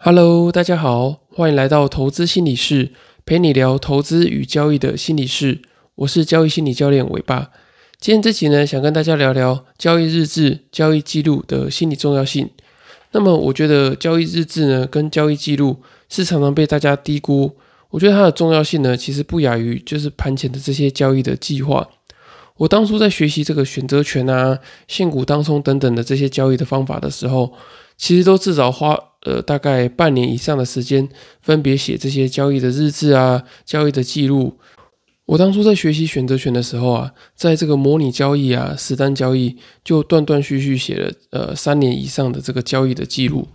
Hello，大家好，欢迎来到投资心理室，陪你聊投资与交易的心理室。我是交易心理教练伟爸。今天这集呢，想跟大家聊聊交易日志、交易记录的心理重要性。那么，我觉得交易日志呢，跟交易记录是常常被大家低估。我觉得它的重要性呢，其实不亚于就是盘前的这些交易的计划。我当初在学习这个选择权啊、现股当冲等等的这些交易的方法的时候，其实都至少花。呃，大概半年以上的时间，分别写这些交易的日志啊，交易的记录。我当初在学习选择权的时候啊，在这个模拟交易啊、实单交易，就断断续续写了呃三年以上的这个交易的记录。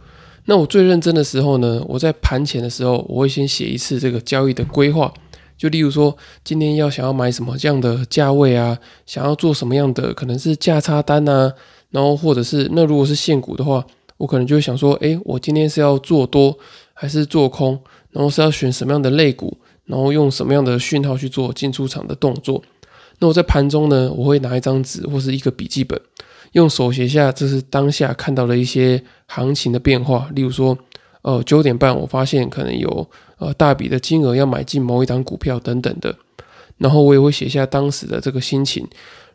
那我最认真的时候呢，我在盘前的时候，我会先写一次这个交易的规划。就例如说，今天要想要买什么这样的价位啊，想要做什么样的可能是价差单啊，然后或者是那如果是现股的话。我可能就会想说，哎，我今天是要做多还是做空？然后是要选什么样的类股？然后用什么样的讯号去做进出场的动作？那我在盘中呢，我会拿一张纸或是一个笔记本，用手写下这是当下看到的一些行情的变化。例如说，呃，九点半我发现可能有呃大笔的金额要买进某一档股票等等的，然后我也会写下当时的这个心情。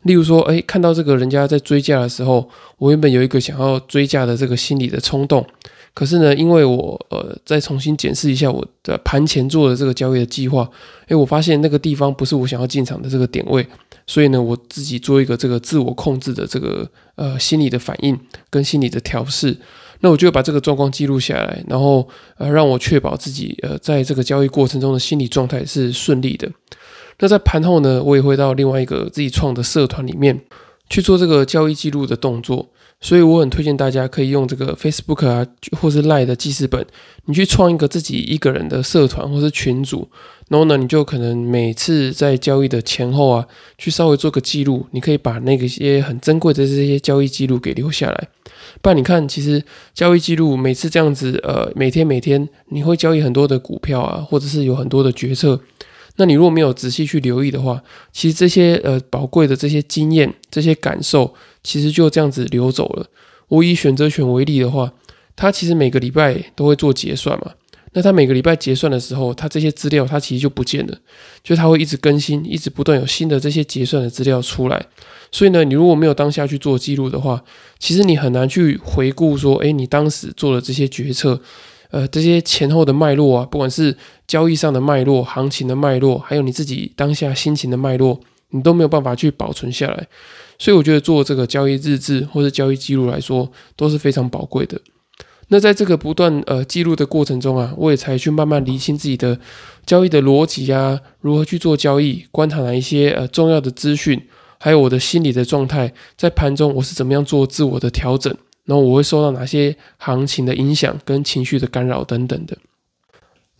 例如说，哎，看到这个人家在追价的时候，我原本有一个想要追价的这个心理的冲动，可是呢，因为我呃再重新检视一下我的盘前做的这个交易的计划，哎，我发现那个地方不是我想要进场的这个点位，所以呢，我自己做一个这个自我控制的这个呃心理的反应跟心理的调试，那我就把这个状况记录下来，然后呃让我确保自己呃在这个交易过程中的心理状态是顺利的。那在盘后呢，我也会到另外一个自己创的社团里面去做这个交易记录的动作，所以我很推荐大家可以用这个 Facebook 啊，或是 Line 的记事本，你去创一个自己一个人的社团或是群组，然后呢，你就可能每次在交易的前后啊，去稍微做个记录，你可以把那个些很珍贵的这些交易记录给留下来。不然你看，其实交易记录每次这样子，呃，每天每天你会交易很多的股票啊，或者是有很多的决策。那你如果没有仔细去留意的话，其实这些呃宝贵的这些经验、这些感受，其实就这样子流走了。我以选择权为例的话，它其实每个礼拜都会做结算嘛。那它每个礼拜结算的时候，它这些资料它其实就不见了，就它会一直更新，一直不断有新的这些结算的资料出来。所以呢，你如果没有当下去做记录的话，其实你很难去回顾说，诶，你当时做的这些决策。呃，这些前后的脉络啊，不管是交易上的脉络、行情的脉络，还有你自己当下心情的脉络，你都没有办法去保存下来。所以我觉得做这个交易日志或者交易记录来说，都是非常宝贵的。那在这个不断呃记录的过程中啊，我也才去慢慢理清自己的交易的逻辑啊，如何去做交易，观察哪一些呃重要的资讯，还有我的心理的状态，在盘中我是怎么样做自我的调整。然后我会受到哪些行情的影响跟情绪的干扰等等的。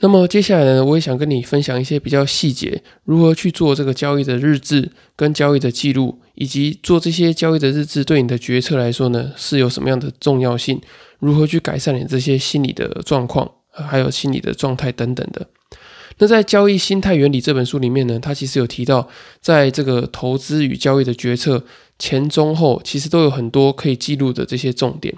那么接下来呢，我也想跟你分享一些比较细节，如何去做这个交易的日志跟交易的记录，以及做这些交易的日志对你的决策来说呢是有什么样的重要性？如何去改善你这些心理的状况，还有心理的状态等等的。那在《交易心态原理》这本书里面呢，它其实有提到，在这个投资与交易的决策。前中后其实都有很多可以记录的这些重点。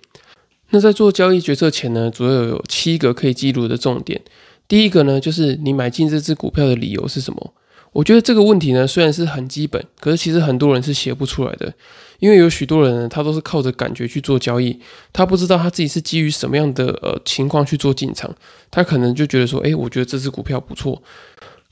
那在做交易决策前呢，主要有七个可以记录的重点。第一个呢，就是你买进这只股票的理由是什么？我觉得这个问题呢，虽然是很基本，可是其实很多人是写不出来的，因为有许多人呢，他都是靠着感觉去做交易，他不知道他自己是基于什么样的呃情况去做进场，他可能就觉得说，诶，我觉得这只股票不错。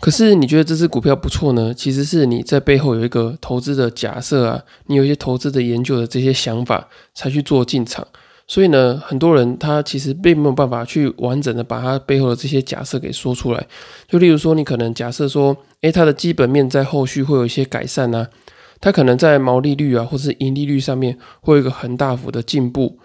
可是你觉得这只股票不错呢？其实是你在背后有一个投资的假设啊，你有一些投资的研究的这些想法才去做进场。所以呢，很多人他其实并没有办法去完整的把他背后的这些假设给说出来。就例如说，你可能假设说，诶，它的基本面在后续会有一些改善啊，它可能在毛利率啊或是盈利率上面会有一个很大幅的进步。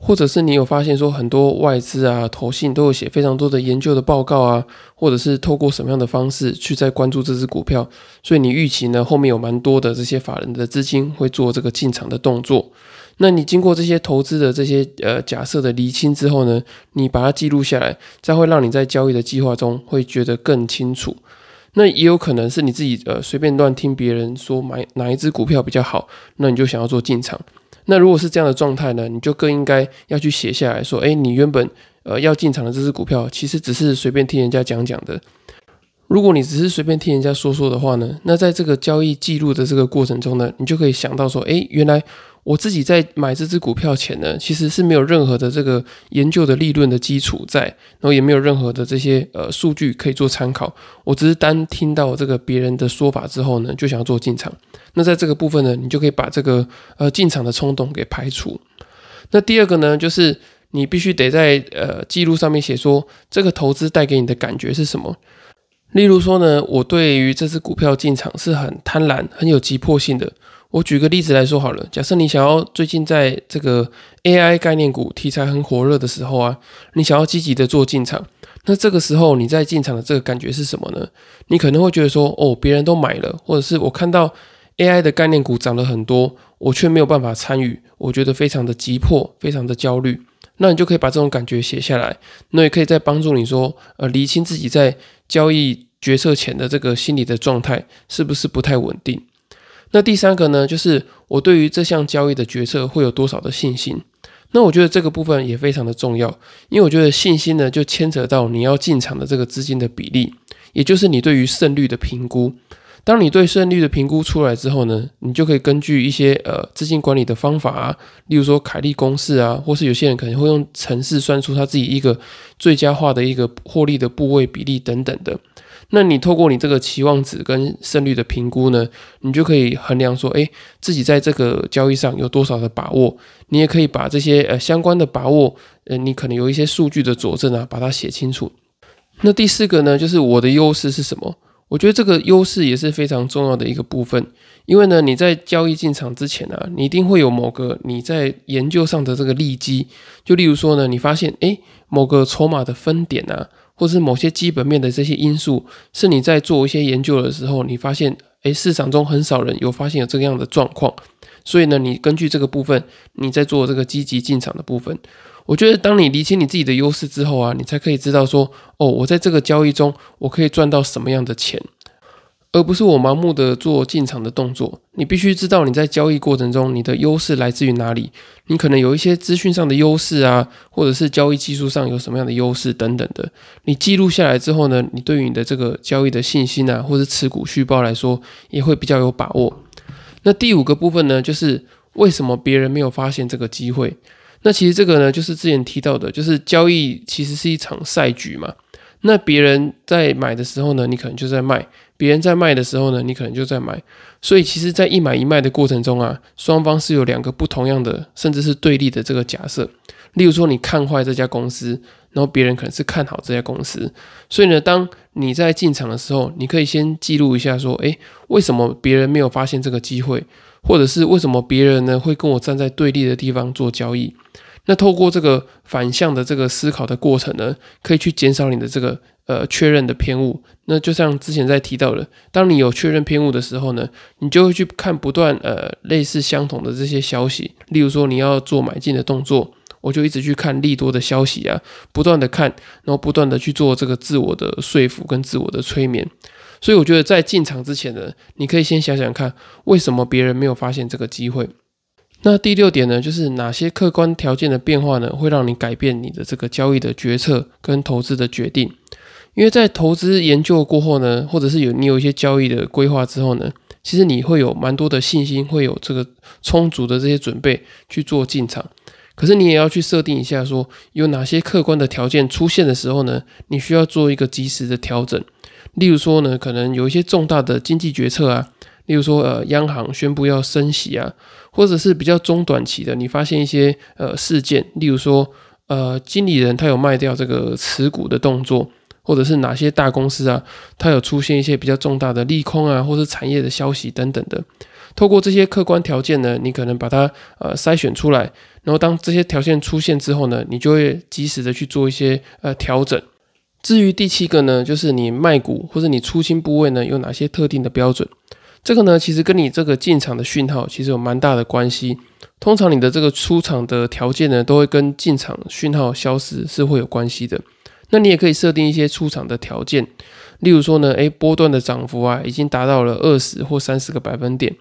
或者是你有发现说很多外资啊、投信都有写非常多的研究的报告啊，或者是透过什么样的方式去在关注这只股票，所以你预期呢后面有蛮多的这些法人的资金会做这个进场的动作。那你经过这些投资的这些呃假设的厘清之后呢，你把它记录下来，再会让你在交易的计划中会觉得更清楚。那也有可能是你自己呃随便乱听别人说买哪一只股票比较好，那你就想要做进场。那如果是这样的状态呢，你就更应该要去写下来说，哎，你原本呃要进场的这只股票，其实只是随便听人家讲讲的。如果你只是随便听人家说说的话呢，那在这个交易记录的这个过程中呢，你就可以想到说，哎，原来我自己在买这只股票前呢，其实是没有任何的这个研究的利润的基础在，然后也没有任何的这些呃数据可以做参考，我只是单听到这个别人的说法之后呢，就想要做进场。那在这个部分呢，你就可以把这个呃进场的冲动给排除。那第二个呢，就是你必须得在呃记录上面写说，这个投资带给你的感觉是什么。例如说呢，我对于这只股票进场是很贪婪、很有急迫性的。我举个例子来说好了，假设你想要最近在这个 AI 概念股题材很火热的时候啊，你想要积极的做进场，那这个时候你在进场的这个感觉是什么呢？你可能会觉得说，哦，别人都买了，或者是我看到 AI 的概念股涨了很多，我却没有办法参与，我觉得非常的急迫，非常的焦虑。那你就可以把这种感觉写下来，那也可以再帮助你说，呃，厘清自己在交易决策前的这个心理的状态是不是不太稳定。那第三个呢，就是我对于这项交易的决策会有多少的信心。那我觉得这个部分也非常的重要，因为我觉得信心呢，就牵扯到你要进场的这个资金的比例，也就是你对于胜率的评估。当你对胜率的评估出来之后呢，你就可以根据一些呃资金管理的方法啊，例如说凯利公式啊，或是有些人可能会用程式算出他自己一个最佳化的一个获利的部位比例等等的。那你透过你这个期望值跟胜率的评估呢，你就可以衡量说，诶，自己在这个交易上有多少的把握。你也可以把这些呃相关的把握，呃，你可能有一些数据的佐证啊，把它写清楚。那第四个呢，就是我的优势是什么？我觉得这个优势也是非常重要的一个部分，因为呢，你在交易进场之前啊，你一定会有某个你在研究上的这个利基，就例如说呢，你发现诶某个筹码的分点啊，或是某些基本面的这些因素，是你在做一些研究的时候，你发现诶市场中很少人有发现有这样的状况，所以呢，你根据这个部分，你在做这个积极进场的部分。我觉得，当你理清你自己的优势之后啊，你才可以知道说，哦，我在这个交易中，我可以赚到什么样的钱，而不是我盲目的做进场的动作。你必须知道你在交易过程中，你的优势来自于哪里。你可能有一些资讯上的优势啊，或者是交易技术上有什么样的优势等等的。你记录下来之后呢，你对于你的这个交易的信心啊，或者持股续报来说，也会比较有把握。那第五个部分呢，就是为什么别人没有发现这个机会？那其实这个呢，就是之前提到的，就是交易其实是一场赛局嘛。那别人在买的时候呢，你可能就在卖；别人在卖的时候呢，你可能就在买。所以其实，在一买一卖的过程中啊，双方是有两个不同样的，甚至是对立的这个假设。例如说，你看坏这家公司，然后别人可能是看好这家公司。所以呢，当你在进场的时候，你可以先记录一下，说，诶，为什么别人没有发现这个机会？或者是为什么别人呢会跟我站在对立的地方做交易？那透过这个反向的这个思考的过程呢，可以去减少你的这个呃确认的偏误。那就像之前在提到的，当你有确认偏误的时候呢，你就会去看不断呃类似相同的这些消息。例如说你要做买进的动作，我就一直去看利多的消息啊，不断的看，然后不断的去做这个自我的说服跟自我的催眠。所以我觉得在进场之前呢，你可以先想想看，为什么别人没有发现这个机会。那第六点呢，就是哪些客观条件的变化呢，会让你改变你的这个交易的决策跟投资的决定？因为在投资研究过后呢，或者是有你有一些交易的规划之后呢，其实你会有蛮多的信心，会有这个充足的这些准备去做进场。可是你也要去设定一下，说有哪些客观的条件出现的时候呢，你需要做一个及时的调整。例如说呢，可能有一些重大的经济决策啊。例如说，呃，央行宣布要升息啊，或者是比较中短期的，你发现一些呃事件，例如说，呃，经理人他有卖掉这个持股的动作，或者是哪些大公司啊，它有出现一些比较重大的利空啊，或是产业的消息等等的。透过这些客观条件呢，你可能把它呃筛选出来，然后当这些条件出现之后呢，你就会及时的去做一些呃调整。至于第七个呢，就是你卖股或者你出清部位呢，有哪些特定的标准？这个呢，其实跟你这个进场的讯号其实有蛮大的关系。通常你的这个出场的条件呢，都会跟进场讯号消失是会有关系的。那你也可以设定一些出场的条件，例如说呢，诶，波段的涨幅啊，已经达到了二十或三十个百分点，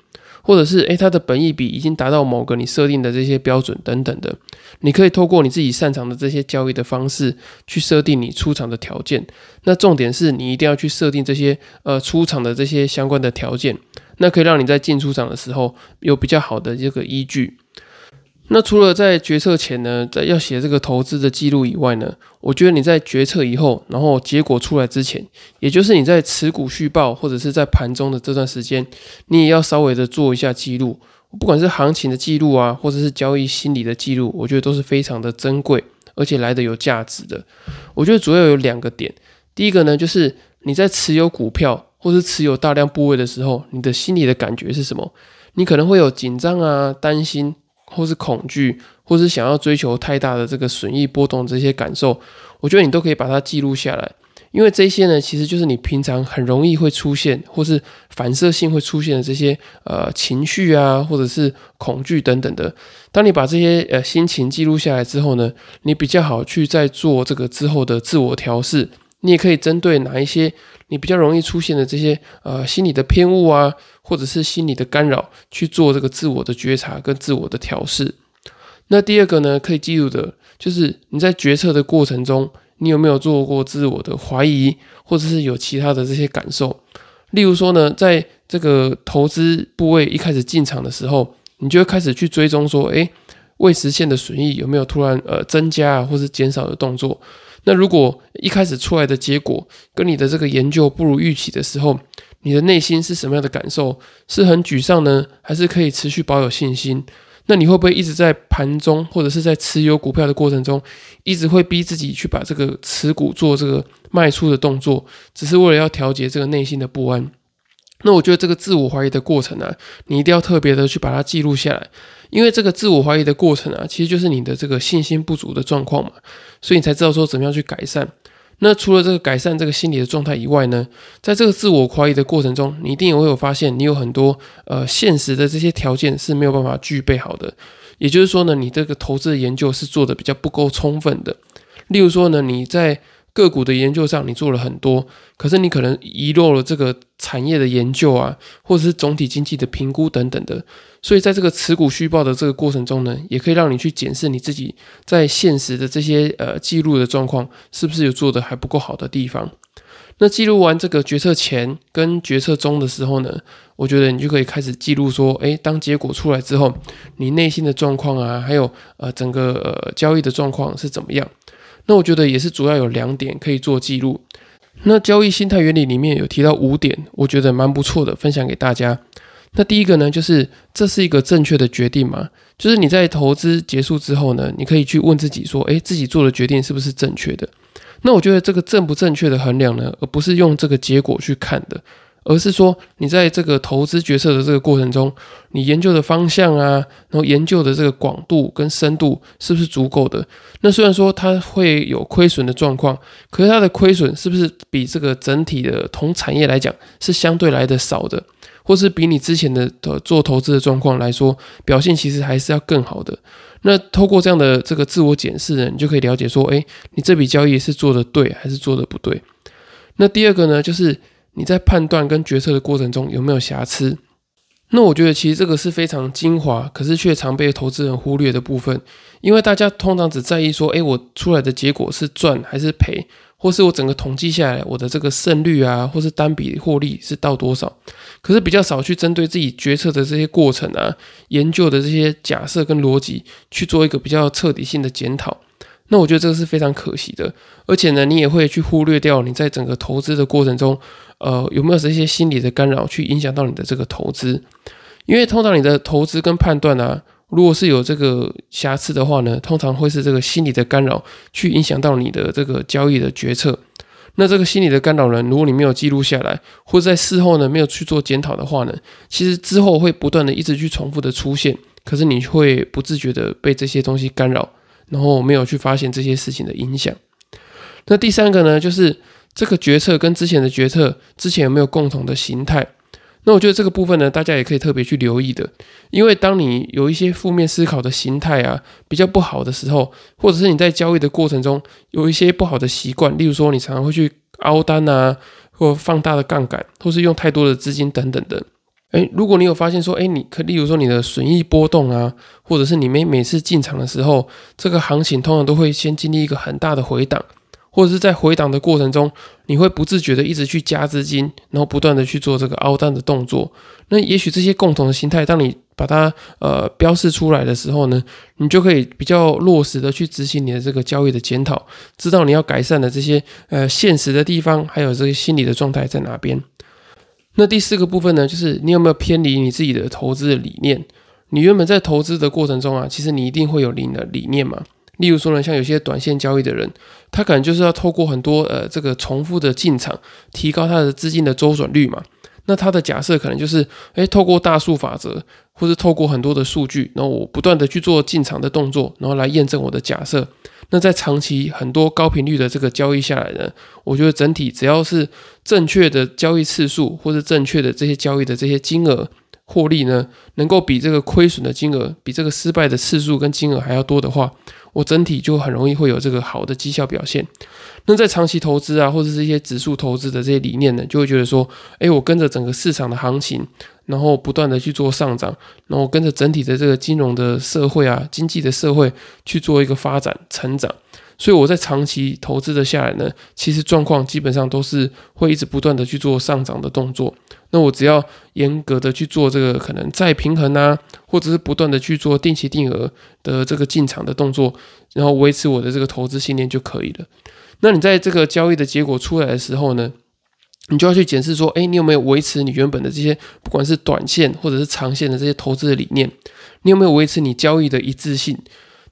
或者是诶它的本益比已经达到某个你设定的这些标准等等的，你可以透过你自己擅长的这些交易的方式去设定你出场的条件。那重点是你一定要去设定这些呃出场的这些相关的条件，那可以让你在进出场的时候有比较好的这个依据。那除了在决策前呢，在要写这个投资的记录以外呢，我觉得你在决策以后，然后结果出来之前，也就是你在持股续报或者是在盘中的这段时间，你也要稍微的做一下记录，不管是行情的记录啊，或者是交易心理的记录，我觉得都是非常的珍贵，而且来的有价值的。我觉得主要有两个点，第一个呢，就是你在持有股票或是持有大量部位的时候，你的心理的感觉是什么？你可能会有紧张啊，担心。或是恐惧，或是想要追求太大的这个损益波动这些感受，我觉得你都可以把它记录下来，因为这些呢，其实就是你平常很容易会出现，或是反射性会出现的这些呃情绪啊，或者是恐惧等等的。当你把这些呃心情记录下来之后呢，你比较好去再做这个之后的自我调试。你也可以针对哪一些你比较容易出现的这些呃心理的偏误啊，或者是心理的干扰，去做这个自我的觉察跟自我的调试。那第二个呢，可以记录的就是你在决策的过程中，你有没有做过自我的怀疑，或者是有其他的这些感受。例如说呢，在这个投资部位一开始进场的时候，你就会开始去追踪说，诶，未实现的损益有没有突然呃增加啊，或是减少的动作。那如果一开始出来的结果跟你的这个研究不如预期的时候，你的内心是什么样的感受？是很沮丧呢，还是可以持续保有信心？那你会不会一直在盘中或者是在持有股票的过程中，一直会逼自己去把这个持股做这个卖出的动作，只是为了要调节这个内心的不安？那我觉得这个自我怀疑的过程啊，你一定要特别的去把它记录下来。因为这个自我怀疑的过程啊，其实就是你的这个信心不足的状况嘛，所以你才知道说怎么样去改善。那除了这个改善这个心理的状态以外呢，在这个自我怀疑的过程中，你一定也会有发现，你有很多呃现实的这些条件是没有办法具备好的。也就是说呢，你这个投资的研究是做的比较不够充分的。例如说呢，你在个股的研究上你做了很多，可是你可能遗漏了这个产业的研究啊，或者是总体经济的评估等等的。所以在这个持股续报的这个过程中呢，也可以让你去检视你自己在现实的这些呃记录的状况，是不是有做的还不够好的地方。那记录完这个决策前跟决策中的时候呢，我觉得你就可以开始记录说，诶，当结果出来之后，你内心的状况啊，还有呃整个呃交易的状况是怎么样。那我觉得也是主要有两点可以做记录。那交易心态原理里面有提到五点，我觉得蛮不错的，分享给大家。那第一个呢，就是这是一个正确的决定吗？就是你在投资结束之后呢，你可以去问自己说，诶，自己做的决定是不是正确的？那我觉得这个正不正确的衡量呢，而不是用这个结果去看的。而是说，你在这个投资决策的这个过程中，你研究的方向啊，然后研究的这个广度跟深度是不是足够的？那虽然说它会有亏损的状况，可是它的亏损是不是比这个整体的同产业来讲是相对来的少的，或是比你之前的做投资的状况来说，表现其实还是要更好的？那透过这样的这个自我检视呢，你就可以了解说，哎，你这笔交易是做的对还是做的不对？那第二个呢，就是。你在判断跟决策的过程中有没有瑕疵？那我觉得其实这个是非常精华，可是却常被投资人忽略的部分。因为大家通常只在意说，诶，我出来的结果是赚还是赔，或是我整个统计下来我的这个胜率啊，或是单笔获利是到多少。可是比较少去针对自己决策的这些过程啊，研究的这些假设跟逻辑去做一个比较彻底性的检讨。那我觉得这个是非常可惜的，而且呢，你也会去忽略掉你在整个投资的过程中，呃，有没有这些心理的干扰去影响到你的这个投资？因为通常你的投资跟判断啊，如果是有这个瑕疵的话呢，通常会是这个心理的干扰去影响到你的这个交易的决策。那这个心理的干扰呢，如果你没有记录下来，或者在事后呢没有去做检讨的话呢，其实之后会不断的一直去重复的出现，可是你会不自觉的被这些东西干扰。然后没有去发现这些事情的影响。那第三个呢，就是这个决策跟之前的决策之前有没有共同的形态？那我觉得这个部分呢，大家也可以特别去留意的，因为当你有一些负面思考的形态啊比较不好的时候，或者是你在交易的过程中有一些不好的习惯，例如说你常常会去凹单啊，或放大的杠杆，或是用太多的资金等等的。诶，如果你有发现说，诶，你可例如说你的损益波动啊，或者是你每每次进场的时候，这个行情通常都会先经历一个很大的回档。或者是在回档的过程中，你会不自觉的一直去加资金，然后不断的去做这个凹单的动作。那也许这些共同的心态，当你把它呃标示出来的时候呢，你就可以比较落实的去执行你的这个交易的检讨，知道你要改善的这些呃现实的地方，还有这个心理的状态在哪边。那第四个部分呢，就是你有没有偏离你自己的投资的理念？你原本在投资的过程中啊，其实你一定会有你的理念嘛。例如说呢，像有些短线交易的人，他可能就是要透过很多呃这个重复的进场，提高他的资金的周转率嘛。那他的假设可能就是，诶，透过大数法则，或是透过很多的数据，然后我不断的去做进场的动作，然后来验证我的假设。那在长期很多高频率的这个交易下来呢，我觉得整体只要是正确的交易次数，或是正确的这些交易的这些金额。获利呢，能够比这个亏损的金额，比这个失败的次数跟金额还要多的话，我整体就很容易会有这个好的绩效表现。那在长期投资啊，或者是一些指数投资的这些理念呢，就会觉得说，哎，我跟着整个市场的行情，然后不断的去做上涨，然后跟着整体的这个金融的社会啊，经济的社会去做一个发展成长。所以我在长期投资的下来呢，其实状况基本上都是会一直不断的去做上涨的动作。那我只要严格的去做这个可能再平衡啊，或者是不断的去做定期定额的这个进场的动作，然后维持我的这个投资信念就可以了。那你在这个交易的结果出来的时候呢，你就要去检视说，哎，你有没有维持你原本的这些不管是短线或者是长线的这些投资的理念？你有没有维持你交易的一致性？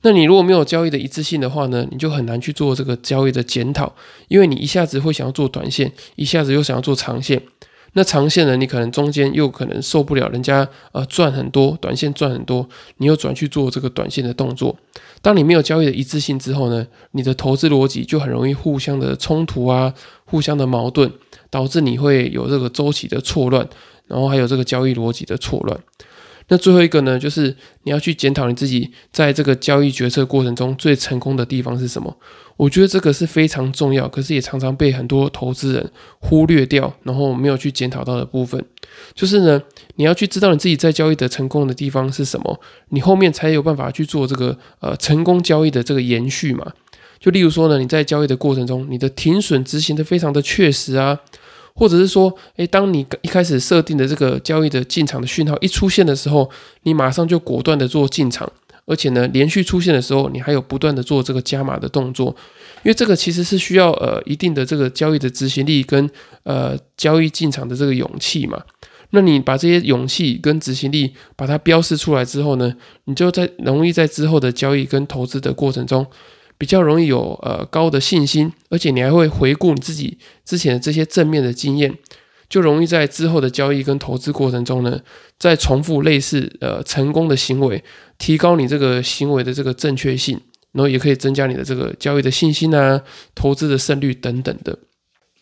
那你如果没有交易的一致性的话呢，你就很难去做这个交易的检讨，因为你一下子会想要做短线，一下子又想要做长线。那长线呢，你可能中间又可能受不了人家呃赚很多，短线赚很多，你又转去做这个短线的动作。当你没有交易的一致性之后呢，你的投资逻辑就很容易互相的冲突啊，互相的矛盾，导致你会有这个周期的错乱，然后还有这个交易逻辑的错乱。那最后一个呢，就是你要去检讨你自己在这个交易决策过程中最成功的地方是什么。我觉得这个是非常重要，可是也常常被很多投资人忽略掉，然后没有去检讨到的部分。就是呢，你要去知道你自己在交易的成功的地方是什么，你后面才有办法去做这个呃成功交易的这个延续嘛。就例如说呢，你在交易的过程中，你的停损执行的非常的确实啊。或者是说，诶，当你一开始设定的这个交易的进场的讯号一出现的时候，你马上就果断的做进场，而且呢，连续出现的时候，你还有不断的做这个加码的动作，因为这个其实是需要呃一定的这个交易的执行力跟呃交易进场的这个勇气嘛。那你把这些勇气跟执行力把它标示出来之后呢，你就在容易在之后的交易跟投资的过程中。比较容易有呃高的信心，而且你还会回顾你自己之前的这些正面的经验，就容易在之后的交易跟投资过程中呢，再重复类似呃成功的行为，提高你这个行为的这个正确性，然后也可以增加你的这个交易的信心啊，投资的胜率等等的。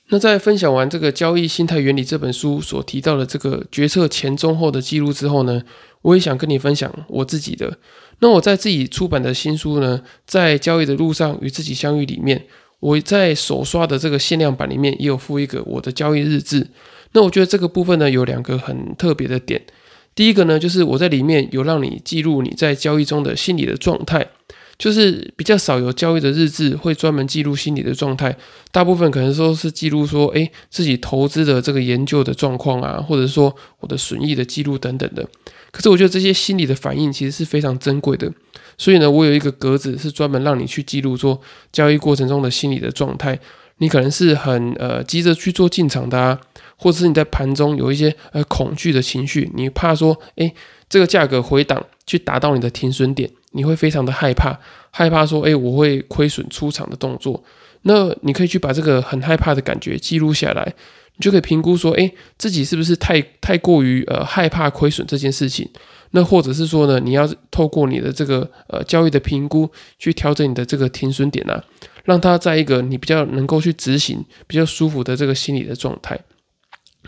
那在分享完这个交易心态原理这本书所提到的这个决策前中后的记录之后呢，我也想跟你分享我自己的。那我在自己出版的新书呢，在交易的路上与自己相遇里面，我在手刷的这个限量版里面也有附一个我的交易日志。那我觉得这个部分呢，有两个很特别的点。第一个呢，就是我在里面有让你记录你在交易中的心理的状态。就是比较少有交易的日志会专门记录心理的状态，大部分可能说是记录说，哎，自己投资的这个研究的状况啊，或者说我的损益的记录等等的。可是我觉得这些心理的反应其实是非常珍贵的，所以呢，我有一个格子是专门让你去记录说交易过程中的心理的状态。你可能是很呃急着去做进场的啊，或者是你在盘中有一些呃恐惧的情绪，你怕说，哎，这个价格回档去达到你的停损点。你会非常的害怕，害怕说，哎，我会亏损出场的动作。那你可以去把这个很害怕的感觉记录下来，你就可以评估说，哎，自己是不是太太过于呃害怕亏损这件事情？那或者是说呢，你要透过你的这个呃交易的评估去调整你的这个停损点啊，让它在一个你比较能够去执行、比较舒服的这个心理的状态。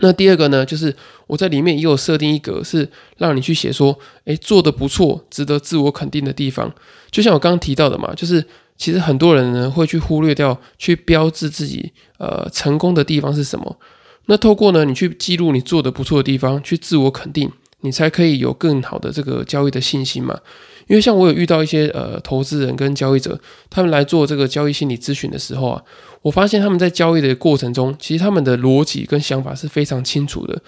那第二个呢，就是我在里面也有设定一格，是让你去写说，诶，做的不错，值得自我肯定的地方。就像我刚刚提到的嘛，就是其实很多人呢会去忽略掉，去标志自己呃成功的地方是什么。那透过呢，你去记录你做的不错的地方，去自我肯定，你才可以有更好的这个交易的信心嘛。因为像我有遇到一些呃投资人跟交易者，他们来做这个交易心理咨询的时候啊，我发现他们在交易的过程中，其实他们的逻辑跟想法是非常清楚的。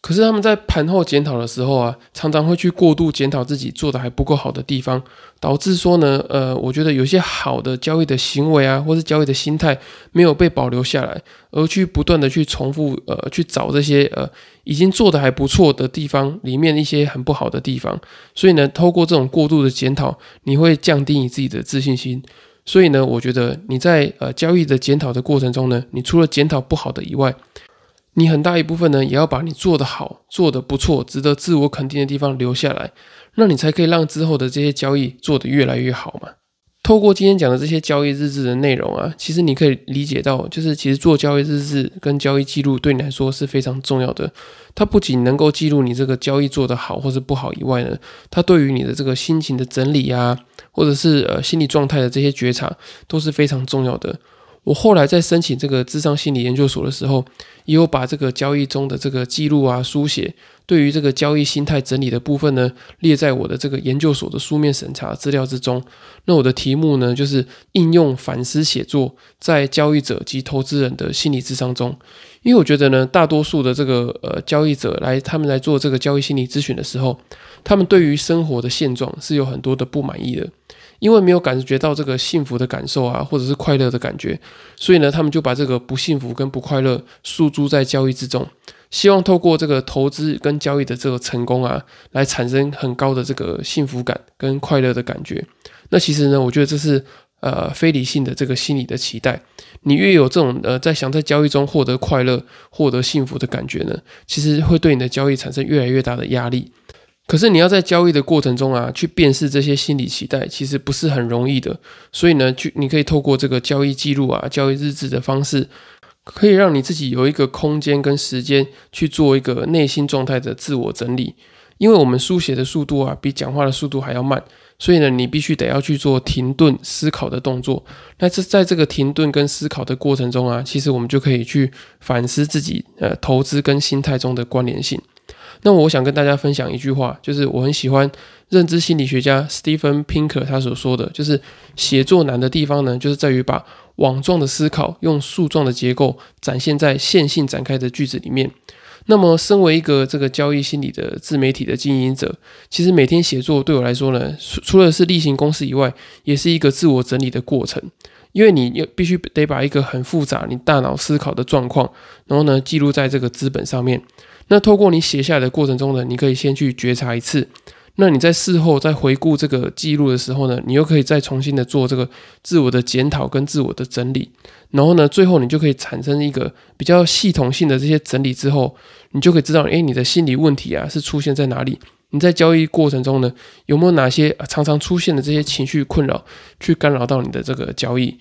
可是他们在盘后检讨的时候啊，常常会去过度检讨自己做的还不够好的地方，导致说呢，呃，我觉得有些好的交易的行为啊，或是交易的心态没有被保留下来，而去不断的去重复，呃，去找这些呃已经做的还不错的地方里面一些很不好的地方。所以呢，透过这种过度的检讨，你会降低你自己的自信心。所以呢，我觉得你在呃交易的检讨的过程中呢，你除了检讨不好的以外，你很大一部分呢，也要把你做的好、做的不错、值得自我肯定的地方留下来，那你才可以让之后的这些交易做得越来越好嘛。透过今天讲的这些交易日志的内容啊，其实你可以理解到，就是其实做交易日志跟交易记录对你来说是非常重要的。它不仅能够记录你这个交易做得好或是不好以外呢，它对于你的这个心情的整理啊，或者是呃心理状态的这些觉察都是非常重要的。我后来在申请这个智商心理研究所的时候，也有把这个交易中的这个记录啊、书写，对于这个交易心态整理的部分呢，列在我的这个研究所的书面审查资料之中。那我的题目呢，就是应用反思写作在交易者及投资人的心理智商中。因为我觉得呢，大多数的这个呃交易者来他们来做这个交易心理咨询的时候，他们对于生活的现状是有很多的不满意的。因为没有感觉到这个幸福的感受啊，或者是快乐的感觉，所以呢，他们就把这个不幸福跟不快乐诉诸在交易之中，希望透过这个投资跟交易的这个成功啊，来产生很高的这个幸福感跟快乐的感觉。那其实呢，我觉得这是呃非理性的这个心理的期待。你越有这种呃在想在交易中获得快乐、获得幸福的感觉呢，其实会对你的交易产生越来越大的压力。可是你要在交易的过程中啊，去辨识这些心理期待，其实不是很容易的。所以呢，去你可以透过这个交易记录啊、交易日志的方式，可以让你自己有一个空间跟时间去做一个内心状态的自我整理。因为我们书写的速度啊，比讲话的速度还要慢，所以呢，你必须得要去做停顿思考的动作。那这在这个停顿跟思考的过程中啊，其实我们就可以去反思自己呃投资跟心态中的关联性。那我想跟大家分享一句话，就是我很喜欢认知心理学家 Stephen Pinker 他所说的，就是写作难的地方呢，就是在于把网状的思考用树状的结构展现在线性展开的句子里面。那么，身为一个这个交易心理的自媒体的经营者，其实每天写作对我来说呢，除了是例行公事以外，也是一个自我整理的过程，因为你要必须得把一个很复杂你大脑思考的状况，然后呢记录在这个资本上面。那透过你写下来的过程中呢，你可以先去觉察一次。那你在事后再回顾这个记录的时候呢，你又可以再重新的做这个自我的检讨跟自我的整理。然后呢，最后你就可以产生一个比较系统性的这些整理之后，你就可以知道，诶，你的心理问题啊是出现在哪里？你在交易过程中呢，有没有哪些常常出现的这些情绪困扰去干扰到你的这个交易？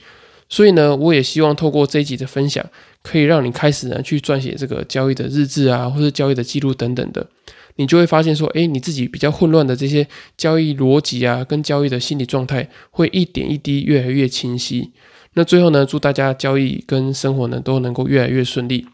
所以呢，我也希望透过这一集的分享，可以让你开始呢去撰写这个交易的日志啊，或者交易的记录等等的，你就会发现说，哎，你自己比较混乱的这些交易逻辑啊，跟交易的心理状态，会一点一滴越来越清晰。那最后呢，祝大家交易跟生活呢都能够越来越顺利。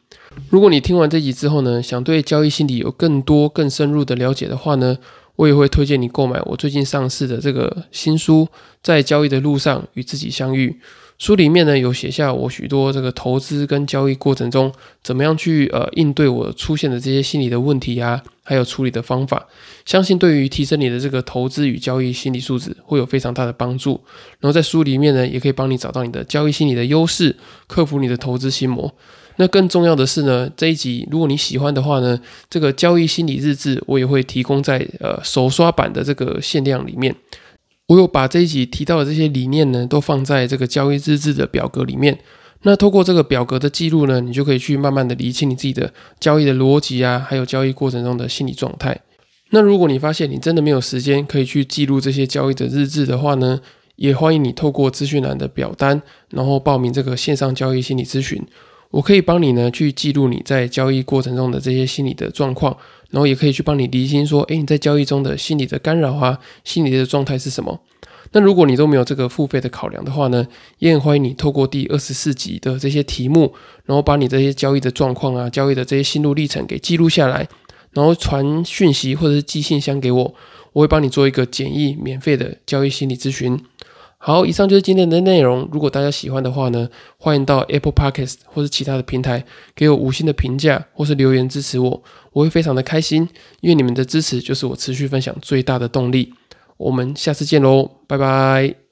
如果你听完这集之后呢，想对交易心理有更多更深入的了解的话呢，我也会推荐你购买我最近上市的这个新书，在交易的路上与自己相遇。书里面呢有写下我许多这个投资跟交易过程中怎么样去呃应对我出现的这些心理的问题啊，还有处理的方法，相信对于提升你的这个投资与交易心理素质会有非常大的帮助。然后在书里面呢，也可以帮你找到你的交易心理的优势，克服你的投资心魔。那更重要的是呢，这一集如果你喜欢的话呢，这个交易心理日志我也会提供在呃手刷版的这个限量里面。我有把这一集提到的这些理念呢，都放在这个交易日志的表格里面。那透过这个表格的记录呢，你就可以去慢慢的理清你自己的交易的逻辑啊，还有交易过程中的心理状态。那如果你发现你真的没有时间可以去记录这些交易的日志的话呢，也欢迎你透过资讯栏的表单，然后报名这个线上交易心理咨询。我可以帮你呢去记录你在交易过程中的这些心理的状况。然后也可以去帮你厘清说，诶，你在交易中的心理的干扰啊，心理的状态是什么？那如果你都没有这个付费的考量的话呢，也很欢迎你透过第二十四集的这些题目，然后把你这些交易的状况啊、交易的这些心路历程给记录下来，然后传讯息或者是寄信箱给我，我会帮你做一个简易免费的交易心理咨询。好，以上就是今天的内容。如果大家喜欢的话呢，欢迎到 Apple Podcast 或是其他的平台给我五星的评价，或是留言支持我，我会非常的开心，因为你们的支持就是我持续分享最大的动力。我们下次见喽，拜拜。